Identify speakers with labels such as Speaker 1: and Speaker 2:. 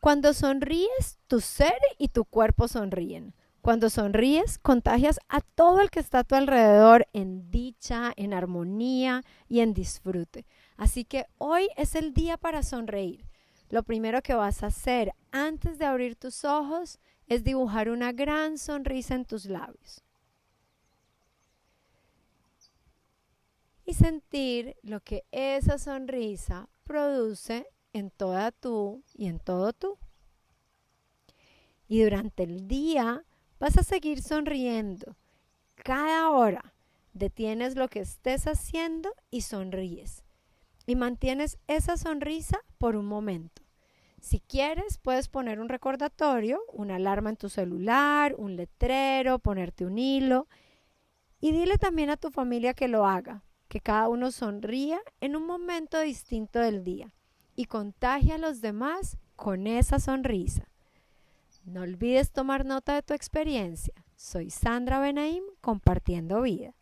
Speaker 1: Cuando sonríes, tu ser y tu cuerpo sonríen. Cuando sonríes, contagias a todo el que está a tu alrededor en dicha, en armonía y en disfrute. Así que hoy es el día para sonreír. Lo primero que vas a hacer antes de abrir tus ojos es dibujar una gran sonrisa en tus labios. Y sentir lo que esa sonrisa produce en toda tú y en todo tú. Y durante el día vas a seguir sonriendo. Cada hora detienes lo que estés haciendo y sonríes. Y mantienes esa sonrisa por un momento. Si quieres, puedes poner un recordatorio, una alarma en tu celular, un letrero, ponerte un hilo. Y dile también a tu familia que lo haga, que cada uno sonría en un momento distinto del día y contagia a los demás con esa sonrisa. No olvides tomar nota de tu experiencia. Soy Sandra Benaim compartiendo vida.